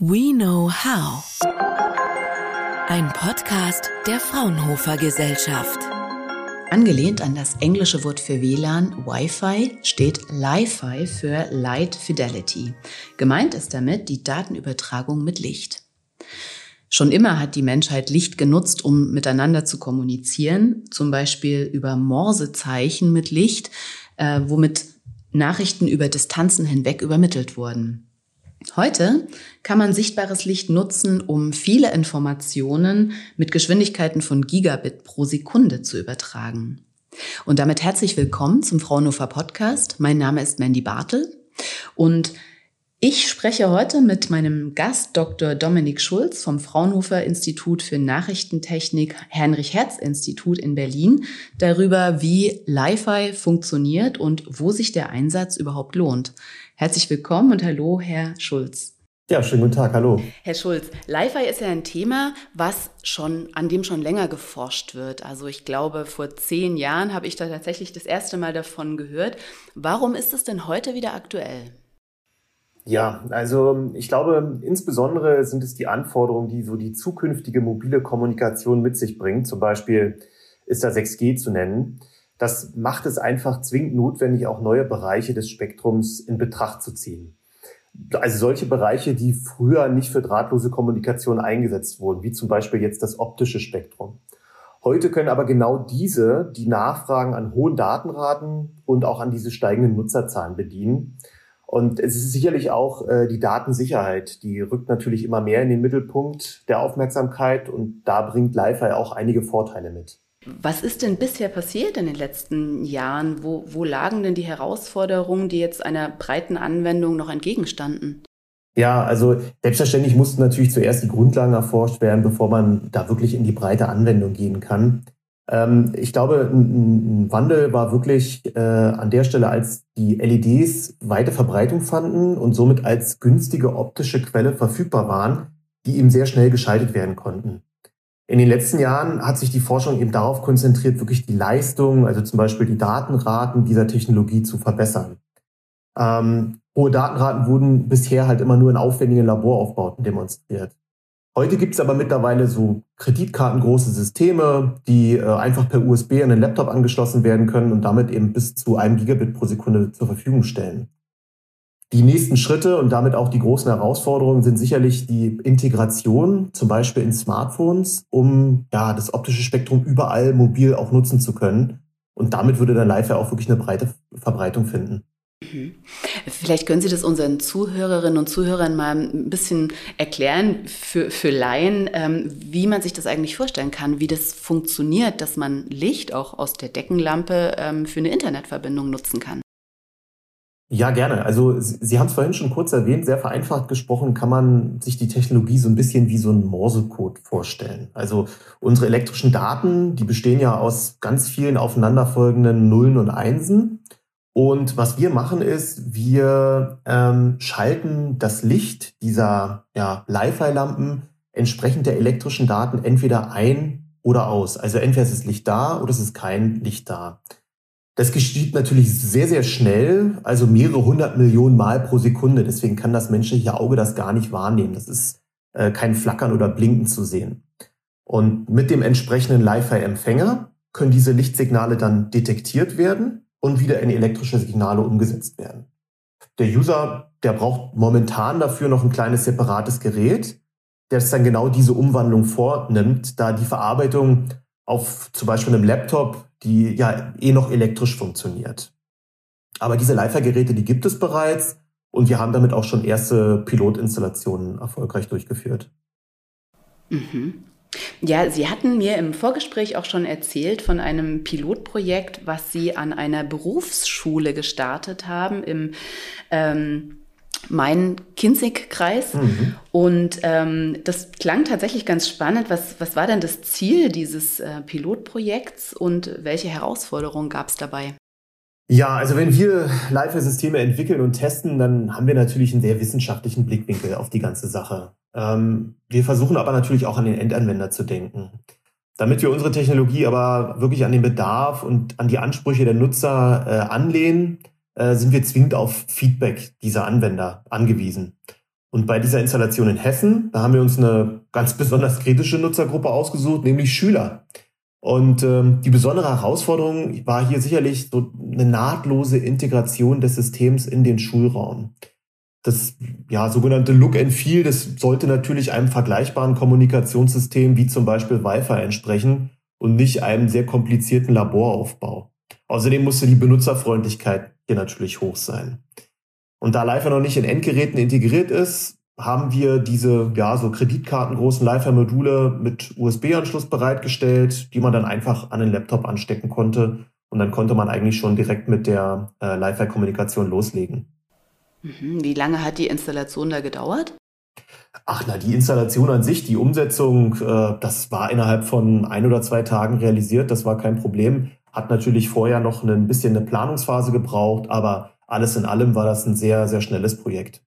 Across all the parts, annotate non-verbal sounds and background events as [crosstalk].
We Know How. Ein Podcast der Fraunhofer Gesellschaft. Angelehnt an das englische Wort für WLAN, Wi-Fi, steht Li-Fi für Light Fidelity. Gemeint ist damit die Datenübertragung mit Licht. Schon immer hat die Menschheit Licht genutzt, um miteinander zu kommunizieren, zum Beispiel über Morsezeichen mit Licht, äh, womit Nachrichten über Distanzen hinweg übermittelt wurden. Heute kann man sichtbares Licht nutzen, um viele Informationen mit Geschwindigkeiten von Gigabit pro Sekunde zu übertragen. Und damit herzlich willkommen zum Fraunhofer Podcast. Mein Name ist Mandy Bartel und ich spreche heute mit meinem Gast Dr. Dominik Schulz vom Fraunhofer Institut für Nachrichtentechnik Heinrich Herz Institut in Berlin darüber, wie Li-Fi funktioniert und wo sich der Einsatz überhaupt lohnt. Herzlich willkommen und hallo, Herr Schulz. Ja, schönen guten Tag, hallo. Herr Schulz, Li-Fi ist ja ein Thema, was schon, an dem schon länger geforscht wird. Also ich glaube, vor zehn Jahren habe ich da tatsächlich das erste Mal davon gehört. Warum ist es denn heute wieder aktuell? Ja, also ich glaube, insbesondere sind es die Anforderungen, die so die zukünftige mobile Kommunikation mit sich bringt. Zum Beispiel ist da 6G zu nennen. Das macht es einfach zwingend notwendig, auch neue Bereiche des Spektrums in Betracht zu ziehen. Also solche Bereiche, die früher nicht für drahtlose Kommunikation eingesetzt wurden, wie zum Beispiel jetzt das optische Spektrum. Heute können aber genau diese die Nachfragen an hohen Datenraten und auch an diese steigenden Nutzerzahlen bedienen. Und es ist sicherlich auch äh, die Datensicherheit, die rückt natürlich immer mehr in den Mittelpunkt der Aufmerksamkeit und da bringt Li-Fi auch einige Vorteile mit. Was ist denn bisher passiert in den letzten Jahren? Wo, wo lagen denn die Herausforderungen, die jetzt einer breiten Anwendung noch entgegenstanden? Ja, also selbstverständlich mussten natürlich zuerst die Grundlagen erforscht werden, bevor man da wirklich in die breite Anwendung gehen kann. Ähm, ich glaube, ein, ein, Wandel war wirklich äh, an der Stelle, als die LEDs weite Verbreitung fanden und somit als günstige optische Quelle verfügbar waren, die eben sehr schnell geschaltet werden konnten. In den letzten Jahren hat sich die Forschung eben darauf konzentriert, wirklich die Leistung, also zum Beispiel die Datenraten dieser Technologie zu verbessern. Ähm, hohe Datenraten wurden bisher halt immer nur in aufwendigen Laboraufbauten demonstriert. Heute gibt es aber mittlerweile so kreditkartengroße Systeme, die äh, einfach per USB an den Laptop angeschlossen werden können und damit eben bis zu einem Gigabit pro Sekunde zur Verfügung stellen. Die nächsten Schritte und damit auch die großen Herausforderungen sind sicherlich die Integration, zum Beispiel in Smartphones, um ja das optische Spektrum überall mobil auch nutzen zu können. Und damit würde dann Live ja auch wirklich eine breite Verbreitung finden. Mhm. Vielleicht können Sie das unseren Zuhörerinnen und Zuhörern mal ein bisschen erklären für, für Laien, ähm, wie man sich das eigentlich vorstellen kann, wie das funktioniert, dass man Licht auch aus der Deckenlampe ähm, für eine Internetverbindung nutzen kann. Ja, gerne. Also Sie, Sie haben es vorhin schon kurz erwähnt, sehr vereinfacht gesprochen kann man sich die Technologie so ein bisschen wie so ein Morsecode vorstellen. Also unsere elektrischen Daten, die bestehen ja aus ganz vielen aufeinanderfolgenden Nullen und Einsen. Und was wir machen ist, wir ähm, schalten das Licht dieser ja, Li-Fi-Lampen entsprechend der elektrischen Daten entweder ein oder aus. Also entweder ist das Licht da oder es ist kein Licht da. Das geschieht natürlich sehr, sehr schnell, also mehrere hundert Millionen Mal pro Sekunde. Deswegen kann das menschliche Auge das gar nicht wahrnehmen. Das ist äh, kein Flackern oder Blinken zu sehen. Und mit dem entsprechenden Li-Fi-Empfänger können diese Lichtsignale dann detektiert werden und wieder in elektrische Signale umgesetzt werden. Der User, der braucht momentan dafür noch ein kleines separates Gerät, das dann genau diese Umwandlung vornimmt, da die Verarbeitung auf zum Beispiel einem Laptop die ja eh noch elektrisch funktioniert. Aber diese Leifer-Geräte, die gibt es bereits und wir haben damit auch schon erste Pilotinstallationen erfolgreich durchgeführt. Mhm. Ja, Sie hatten mir im Vorgespräch auch schon erzählt von einem Pilotprojekt, was Sie an einer Berufsschule gestartet haben im ähm, Main-Kinzig-Kreis. Mhm. Und ähm, das klang tatsächlich ganz spannend. Was, was war denn das Ziel dieses äh, Pilotprojekts und welche Herausforderungen gab es dabei? Ja, also wenn wir Live-Systeme entwickeln und testen, dann haben wir natürlich einen sehr wissenschaftlichen Blickwinkel auf die ganze Sache. Ähm, wir versuchen aber natürlich auch an den Endanwender zu denken. Damit wir unsere Technologie aber wirklich an den Bedarf und an die Ansprüche der Nutzer äh, anlehnen, äh, sind wir zwingend auf Feedback dieser Anwender angewiesen. Und bei dieser Installation in Hessen, da haben wir uns eine ganz besonders kritische Nutzergruppe ausgesucht, nämlich Schüler. Und ähm, die besondere Herausforderung war hier sicherlich so eine nahtlose Integration des Systems in den Schulraum. Das ja, sogenannte Look and Feel, das sollte natürlich einem vergleichbaren Kommunikationssystem wie zum Beispiel Wi-Fi entsprechen und nicht einem sehr komplizierten Laboraufbau. Außerdem musste die Benutzerfreundlichkeit hier natürlich hoch sein. Und da Lifer noch nicht in Endgeräten integriert ist, haben wir diese, ja, so Kreditkartengroßen Lifer-Module mit USB-Anschluss bereitgestellt, die man dann einfach an den Laptop anstecken konnte. Und dann konnte man eigentlich schon direkt mit der äh, Lifer-Kommunikation loslegen. Mhm. Wie lange hat die Installation da gedauert? Ach na, die Installation an sich, die Umsetzung, äh, das war innerhalb von ein oder zwei Tagen realisiert. Das war kein Problem. Hat natürlich vorher noch ein bisschen eine Planungsphase gebraucht, aber alles in allem war das ein sehr, sehr schnelles Projekt.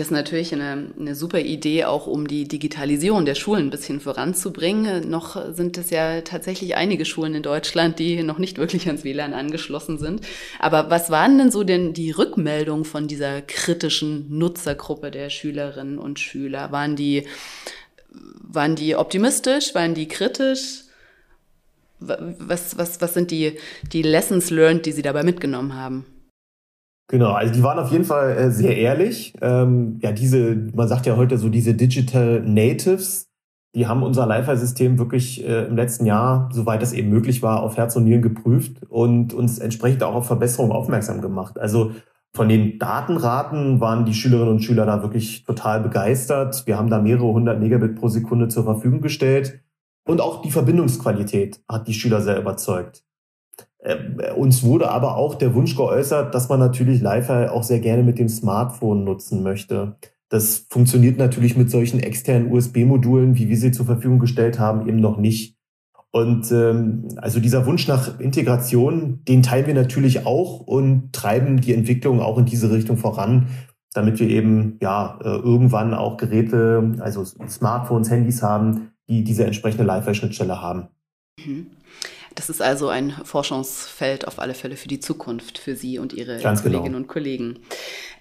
Das ist natürlich eine, eine super Idee, auch um die Digitalisierung der Schulen ein bisschen voranzubringen. Noch sind es ja tatsächlich einige Schulen in Deutschland, die noch nicht wirklich ans WLAN angeschlossen sind. Aber was waren denn so denn die Rückmeldungen von dieser kritischen Nutzergruppe der Schülerinnen und Schüler? Waren die, waren die optimistisch? Waren die kritisch? Was, was, was sind die, die Lessons learned, die Sie dabei mitgenommen haben? Genau, also die waren auf jeden Fall äh, sehr ehrlich. Ähm, ja, diese, man sagt ja heute so diese Digital Natives, die haben unser Live-System wirklich äh, im letzten Jahr, soweit es eben möglich war, auf Herz und Nieren geprüft und uns entsprechend auch auf Verbesserungen aufmerksam gemacht. Also von den Datenraten waren die Schülerinnen und Schüler da wirklich total begeistert. Wir haben da mehrere hundert Megabit pro Sekunde zur Verfügung gestellt. Und auch die Verbindungsqualität hat die Schüler sehr überzeugt. Äh, uns wurde aber auch der Wunsch geäußert, dass man natürlich live auch sehr gerne mit dem Smartphone nutzen möchte. Das funktioniert natürlich mit solchen externen USB-Modulen, wie wir sie zur Verfügung gestellt haben, eben noch nicht. Und ähm, also dieser Wunsch nach Integration, den teilen wir natürlich auch und treiben die Entwicklung auch in diese Richtung voran, damit wir eben ja äh, irgendwann auch Geräte, also Smartphones, Handys haben, die diese entsprechende Live-Schnittstelle haben. Mhm. Das ist also ein Forschungsfeld auf alle Fälle für die Zukunft, für Sie und Ihre Ganz Kolleginnen genau. und Kollegen.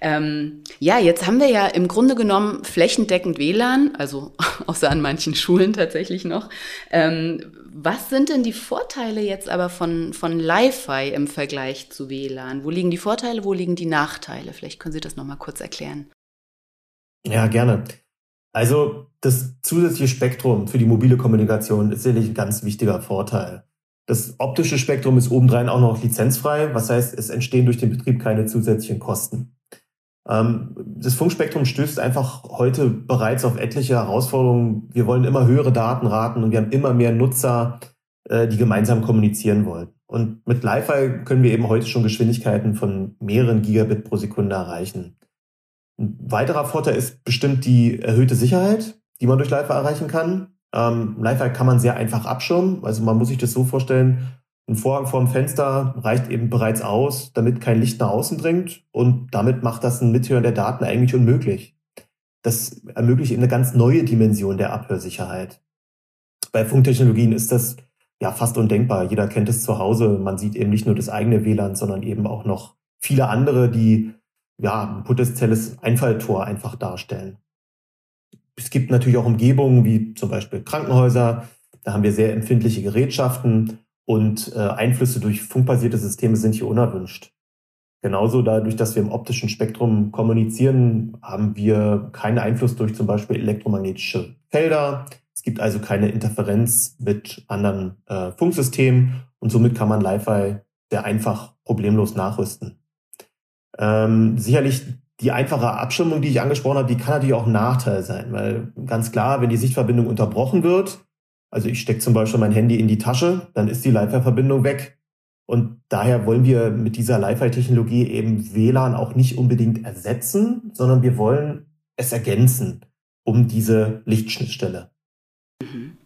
Ähm, ja, jetzt haben wir ja im Grunde genommen flächendeckend WLAN, also [laughs] außer an manchen Schulen tatsächlich noch. Ähm, was sind denn die Vorteile jetzt aber von, von Li-Fi im Vergleich zu WLAN? Wo liegen die Vorteile, wo liegen die Nachteile? Vielleicht können Sie das nochmal kurz erklären. Ja, gerne. Also das zusätzliche Spektrum für die mobile Kommunikation ist sicherlich ein ganz wichtiger Vorteil. Das optische Spektrum ist obendrein auch noch lizenzfrei, was heißt, es entstehen durch den Betrieb keine zusätzlichen Kosten. Ähm, das Funkspektrum stößt einfach heute bereits auf etliche Herausforderungen. Wir wollen immer höhere Datenraten und wir haben immer mehr Nutzer, äh, die gemeinsam kommunizieren wollen. Und mit Li-Fi können wir eben heute schon Geschwindigkeiten von mehreren Gigabit pro Sekunde erreichen. Ein weiterer Vorteil ist bestimmt die erhöhte Sicherheit, die man durch Li-Fi erreichen kann. Ähm, Live kann man sehr einfach abschirmen. Also man muss sich das so vorstellen, ein Vorhang vorm Fenster reicht eben bereits aus, damit kein Licht nach außen dringt. Und damit macht das ein Mithören der Daten eigentlich unmöglich. Das ermöglicht eben eine ganz neue Dimension der Abhörsicherheit. Bei Funktechnologien ist das ja fast undenkbar. Jeder kennt es zu Hause. Man sieht eben nicht nur das eigene WLAN, sondern eben auch noch viele andere, die ja ein potenzielles Einfalltor einfach darstellen es gibt natürlich auch Umgebungen wie zum Beispiel Krankenhäuser. Da haben wir sehr empfindliche Gerätschaften und äh, Einflüsse durch funkbasierte Systeme sind hier unerwünscht. Genauso dadurch, dass wir im optischen Spektrum kommunizieren, haben wir keinen Einfluss durch zum Beispiel elektromagnetische Felder. Es gibt also keine Interferenz mit anderen äh, Funksystemen und somit kann man Li-Fi sehr einfach problemlos nachrüsten. Ähm, sicherlich die einfache Abschirmung, die ich angesprochen habe, die kann natürlich auch ein Nachteil sein, weil ganz klar, wenn die Sichtverbindung unterbrochen wird, also ich stecke zum Beispiel mein Handy in die Tasche, dann ist die Li-Fi-Verbindung weg. Und daher wollen wir mit dieser Li-Fi-Technologie eben WLAN auch nicht unbedingt ersetzen, sondern wir wollen es ergänzen um diese Lichtschnittstelle. Mhm.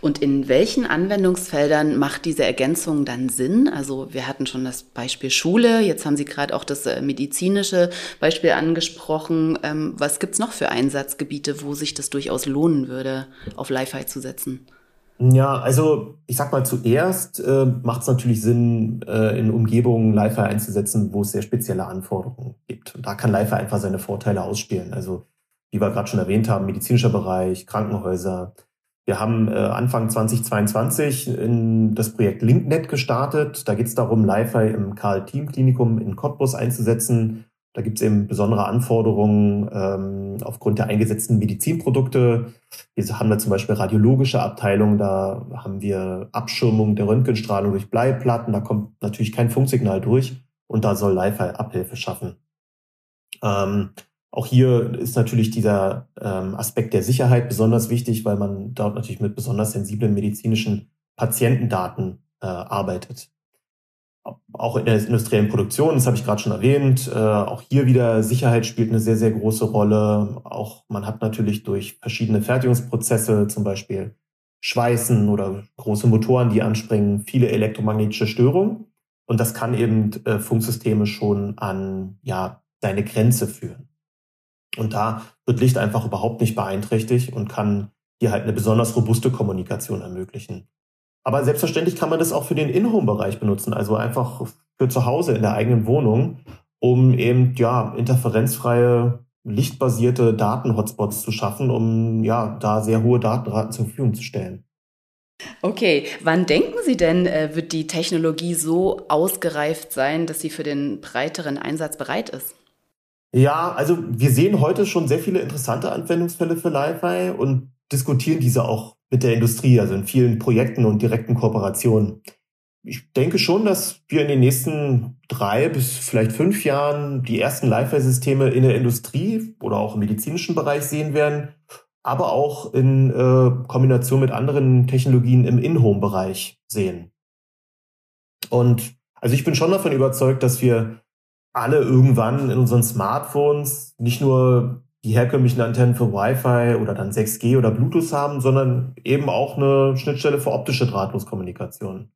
Und in welchen Anwendungsfeldern macht diese Ergänzung dann Sinn? Also wir hatten schon das Beispiel Schule, jetzt haben Sie gerade auch das äh, medizinische Beispiel angesprochen. Ähm, was gibt's noch für Einsatzgebiete, wo sich das durchaus lohnen würde, auf Li-Fi zu setzen? Ja, also ich sag mal zuerst äh, macht es natürlich Sinn, äh, in Umgebungen Li-Fi einzusetzen, wo es sehr spezielle Anforderungen gibt. Und da kann Li-Fi einfach seine Vorteile ausspielen. Also wie wir gerade schon erwähnt haben, medizinischer Bereich, Krankenhäuser. Wir haben äh, Anfang 2022 in das Projekt LinkNet gestartet. Da geht es darum, Li-Fi im Karl-Team-Klinikum in Cottbus einzusetzen. Da gibt es eben besondere Anforderungen ähm, aufgrund der eingesetzten Medizinprodukte. Hier haben wir zum Beispiel radiologische Abteilungen, da haben wir Abschirmung der Röntgenstrahlung durch Bleiplatten, da kommt natürlich kein Funksignal durch und da soll Li-Fi Abhilfe schaffen. Ähm, auch hier ist natürlich dieser ähm, Aspekt der Sicherheit besonders wichtig, weil man dort natürlich mit besonders sensiblen medizinischen Patientendaten äh, arbeitet auch in der industriellen Produktion, das habe ich gerade schon erwähnt, äh, auch hier wieder Sicherheit spielt eine sehr, sehr große Rolle. Auch man hat natürlich durch verschiedene Fertigungsprozesse, zum Beispiel Schweißen oder große Motoren, die anspringen, viele elektromagnetische Störungen. Und das kann eben äh, Funksysteme schon an ja, seine Grenze führen. Und da wird Licht einfach überhaupt nicht beeinträchtigt und kann hier halt eine besonders robuste Kommunikation ermöglichen. Aber selbstverständlich kann man das auch für den In-Home-Bereich benutzen, also einfach für zu Hause in der eigenen Wohnung, um eben ja interferenzfreie, lichtbasierte Daten-Hotspots zu schaffen, um ja da sehr hohe Datenraten zur Verfügung zu stellen. Okay, wann denken Sie denn, äh, wird die Technologie so ausgereift sein, dass sie für den breiteren Einsatz bereit ist? Ja, also wir sehen heute schon sehr viele interessante Anwendungsfälle für Li-Fi und diskutieren diese auch mit der Industrie, also in vielen Projekten und direkten Kooperationen. Ich denke schon, dass wir in den nächsten drei bis vielleicht fünf Jahren die ersten Live-Systeme in der Industrie oder auch im medizinischen Bereich sehen werden, aber auch in äh, Kombination mit anderen Technologien im In-Home-Bereich sehen. Und also ich bin schon davon überzeugt, dass wir alle irgendwann in unseren Smartphones nicht nur die herkömmlichen Antennen für Wi-Fi oder dann 6G oder Bluetooth haben, sondern eben auch eine Schnittstelle für optische Drahtloskommunikation.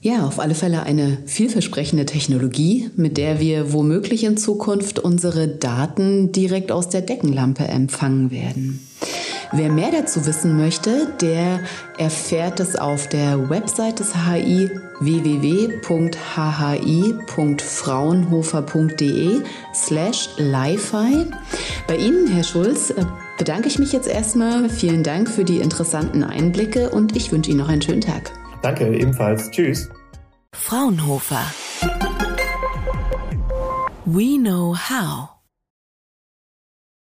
Ja, auf alle Fälle eine vielversprechende Technologie, mit der wir womöglich in Zukunft unsere Daten direkt aus der Deckenlampe empfangen werden. Wer mehr dazu wissen möchte, der erfährt es auf der Website des HI www.hhi.fraunhofer.de slash lifi. Bei Ihnen, Herr Schulz, äh, bedanke ich mich jetzt erstmal. Vielen Dank für die interessanten Einblicke und ich wünsche Ihnen noch einen schönen Tag. Danke, ebenfalls. Tschüss. Fraunhofer. We know how.